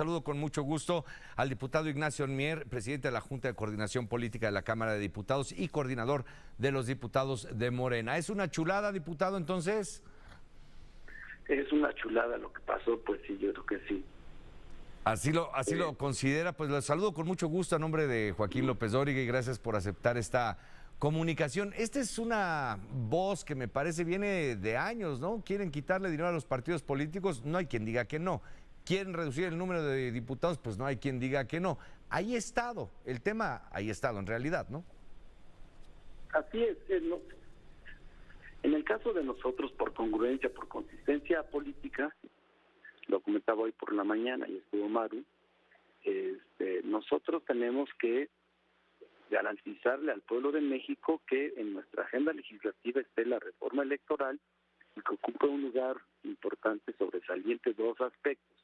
Saludo con mucho gusto al diputado Ignacio Mier, presidente de la Junta de Coordinación Política de la Cámara de Diputados y coordinador de los diputados de Morena. ¿Es una chulada, diputado, entonces? Es una chulada lo que pasó, pues sí, yo creo que sí. Así lo, así lo considera, pues lo saludo con mucho gusto a nombre de Joaquín López Dóriga y gracias por aceptar esta comunicación. Esta es una voz que me parece viene de años, ¿no? Quieren quitarle dinero a los partidos políticos, no hay quien diga que no quieren reducir el número de diputados, pues no hay quien diga que no. Ahí estado, el tema ahí estado en realidad, ¿no? Así es, En el caso de nosotros, por congruencia, por consistencia política, lo comentaba hoy por la mañana y estuvo Maru, este, nosotros tenemos que garantizarle al pueblo de México que en nuestra agenda legislativa esté la reforma electoral y que ocupe un lugar importante sobresaliente dos aspectos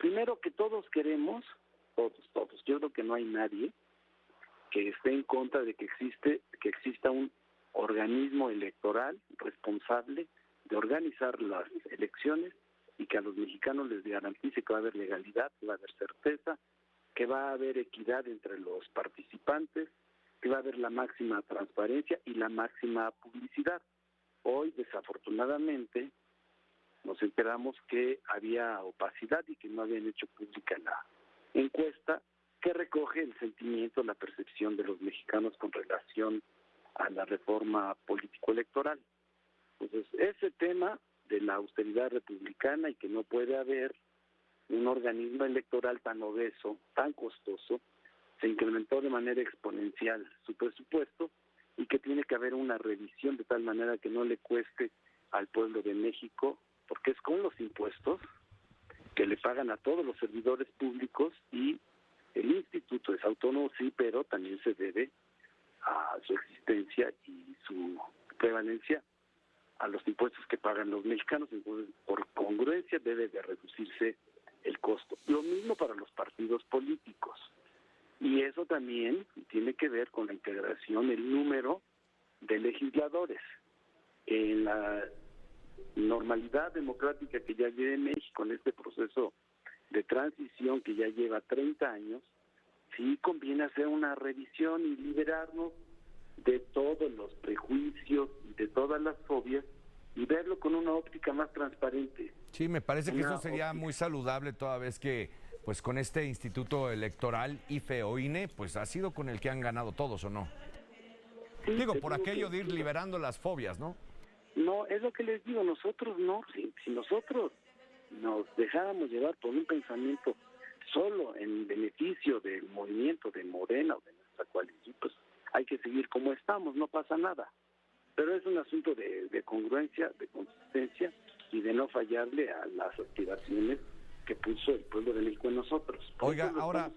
Primero que todos queremos, todos, todos, yo creo que no hay nadie que esté en contra de que existe, que exista un organismo electoral responsable de organizar las elecciones y que a los mexicanos les garantice que va a haber legalidad, que va a haber certeza, que va a haber equidad entre los participantes, que va a haber la máxima transparencia y la máxima publicidad. Hoy, desafortunadamente, nos enteramos que había opacidad y que no habían hecho pública la encuesta que recoge el sentimiento, la percepción de los mexicanos con relación a la reforma político-electoral. Entonces, ese tema de la austeridad republicana y que no puede haber un organismo electoral tan obeso, tan costoso, se incrementó de manera exponencial su presupuesto y que tiene que haber una revisión de tal manera que no le cueste al pueblo de México porque es con los impuestos que le pagan a todos los servidores públicos y el instituto es autónomo, sí, pero también se debe a su existencia y su prevalencia a los impuestos que pagan los mexicanos, entonces por congruencia debe de reducirse el costo. Lo mismo para los partidos políticos. Y eso también tiene que ver con la integración, el número de legisladores. En la normalidad democrática que ya lleva México en este proceso de transición que ya lleva 30 años, sí conviene hacer una revisión y liberarnos de todos los prejuicios y de todas las fobias y verlo con una óptica más transparente. Sí, me parece que eso sería muy saludable toda vez que pues con este instituto electoral IFE o INE, pues ha sido con el que han ganado todos o no. Digo, por aquello de ir liberando las fobias, ¿no? No, es lo que les digo, nosotros no, si, nosotros nos dejáramos llevar por un pensamiento solo en beneficio del movimiento de Morena o de nuestra coalición, pues hay que seguir como estamos, no pasa nada. Pero es un asunto de, de congruencia, de consistencia y de no fallarle a las aspiraciones que puso el pueblo de México en nosotros. Oiga, ahora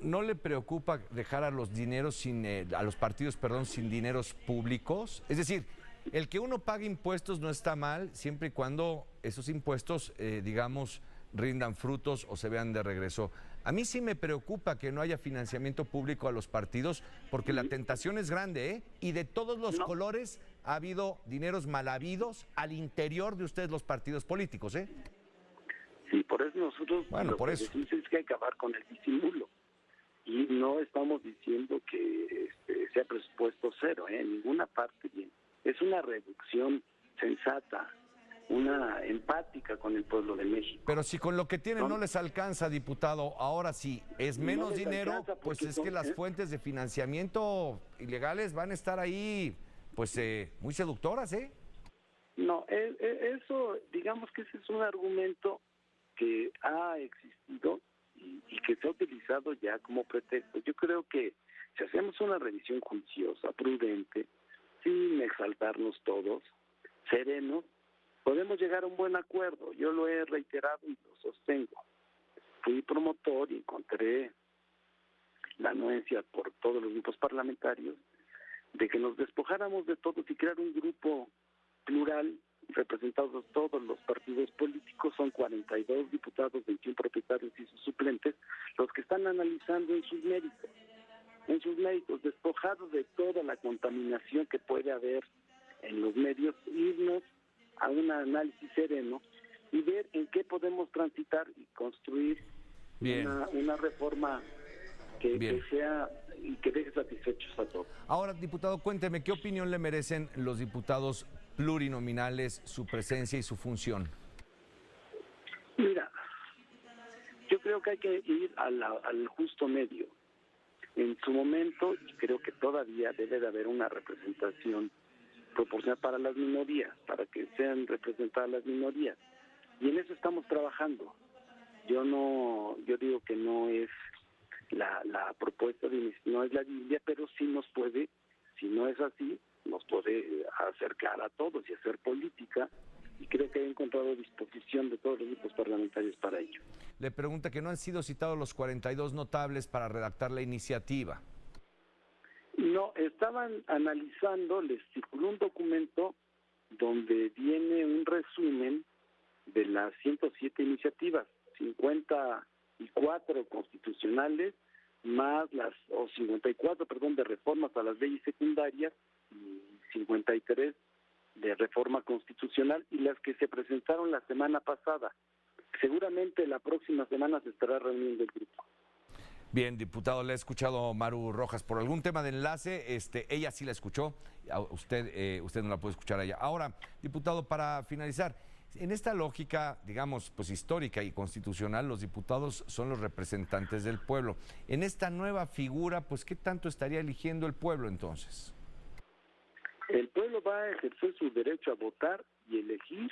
¿no le preocupa dejar a los dineros sin eh, a los partidos, perdón, sin dineros públicos? Es decir, el que uno pague impuestos no está mal siempre y cuando esos impuestos, eh, digamos, rindan frutos o se vean de regreso. A mí sí me preocupa que no haya financiamiento público a los partidos porque la tentación es grande, ¿eh? Y de todos los colores ha habido dineros mal habidos al interior de ustedes los partidos políticos, ¿eh? Sí, por eso nosotros bueno, lo por que eso. es que hay que acabar con el disimulo. Y no estamos diciendo que este, sea presupuesto cero, ¿eh? En ninguna parte bien es una reducción sensata, una empática con el pueblo de México. Pero si con lo que tienen no, les alcanza, diputado, ahora sí es menos dinero, pues es que las ¿eh? fuentes de financiamiento ilegales van a estar ahí, pues eh, muy seductoras, ¿eh? No, e, e, eso, digamos que ese es un argumento que ha existido y, y que se ha utilizado ya como pretexto. Yo creo que si hacemos una revisión juiciosa, prudente, sin exaltarnos todos, serenos, podemos llegar a un buen acuerdo. Yo lo he reiterado y lo sostengo. Fui promotor y encontré la anuencia por todos los grupos parlamentarios de que nos despojáramos de todos y crear un grupo plural representados todos los partidos políticos, son 42 diputados, 21 propietarios y sus suplentes, los que están analizando en sus méritos en sus médicos, despojados de toda la contaminación que puede haber en los medios, irnos a un análisis sereno y ver en qué podemos transitar y construir una, reforma que, sea y que deje satisfechos a todos. Ahora, diputado, cuénteme, ¿qué opinión le merecen los diputados plurinominales, su presencia y su función? Mira, yo creo que hay que ir al justo medio. En su momento, y creo que todavía debe de haber una representación proporcional para las minorías, para que sean representadas las minorías. Y en eso estamos trabajando. Yo no, yo digo que no es la, la propuesta de no es la Biblia, pero sí nos puede, si no es así, nos puede acercar a todos y hacer política y creo que he encontrado disposición de todos los grupos parlamentarios para ello. Le pregunta que no han sido citados los 42 notables para redactar la iniciativa. No, estaban analizando, les circuló un documento donde viene un resumen de las 107 iniciativas, 54 constitucionales, más las, o 54, perdón, de reformas a las leyes secundarias y 53 de reforma constitucional y las que se presentaron la semana pasada. Seguramente la próxima semana se estará reuniendo el grupo. Bien, diputado, le he escuchado Maru Rojas por algún tema de enlace. Este, ella sí la escuchó, usted, eh, usted no la puede escuchar allá. Ahora, diputado, para finalizar, en esta lógica, digamos, pues histórica y constitucional, los diputados son los representantes del pueblo. En esta nueva figura, pues, ¿qué tanto estaría eligiendo el pueblo entonces? El pueblo va a ejercer su derecho a votar y elegir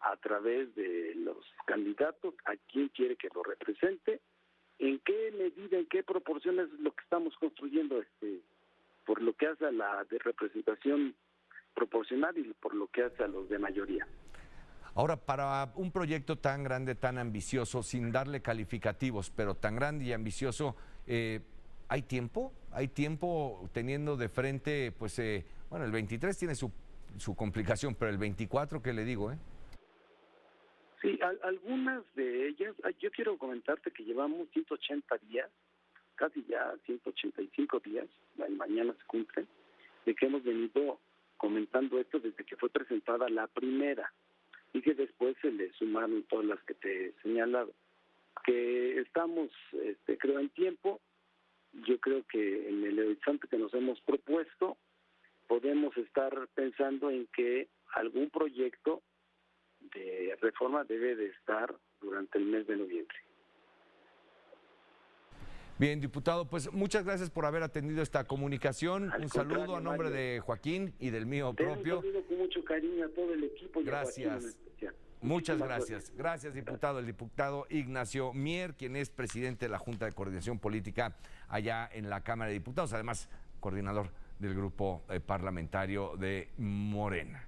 a través de los candidatos a quien quiere que lo represente, en qué medida, en qué proporciones es lo que estamos construyendo este por lo que hace a la de representación proporcional y por lo que hace a los de mayoría. Ahora, para un proyecto tan grande, tan ambicioso, sin darle calificativos, pero tan grande y ambicioso, eh, ¿hay tiempo? ¿Hay tiempo teniendo de frente pues eh, bueno, el 23 tiene su, complicación, pero el 24, ¿qué le digo? Eh? Sí, algunas de ellas, yo quiero comentarte que llevamos 180 días, casi ya 185 días, mañana se cumplen, de que hemos venido comentando esto desde que fue presentada la primera y que después se le sumaron todas las que te he señalado. Que estamos, este, creo, en tiempo, yo creo que en el horizonte que nos hemos propuesto, podemos estar pensando en que algún proyecto de reforma debe de estar durante el mes de noviembre. Bien, diputado, pues muchas gracias por haber atendido esta comunicación. un saludo a nombre de Joaquín y del mío propio. Un saludo con mucho cariño a todo el equipo. gracias. Muchas gracias. Gracias, diputado. El diputado Ignacio Mier, quien es presidente de la Junta de Coordinación Política allá en la Cámara de Diputados, además coordinador del grupo eh, parlamentario de Morena.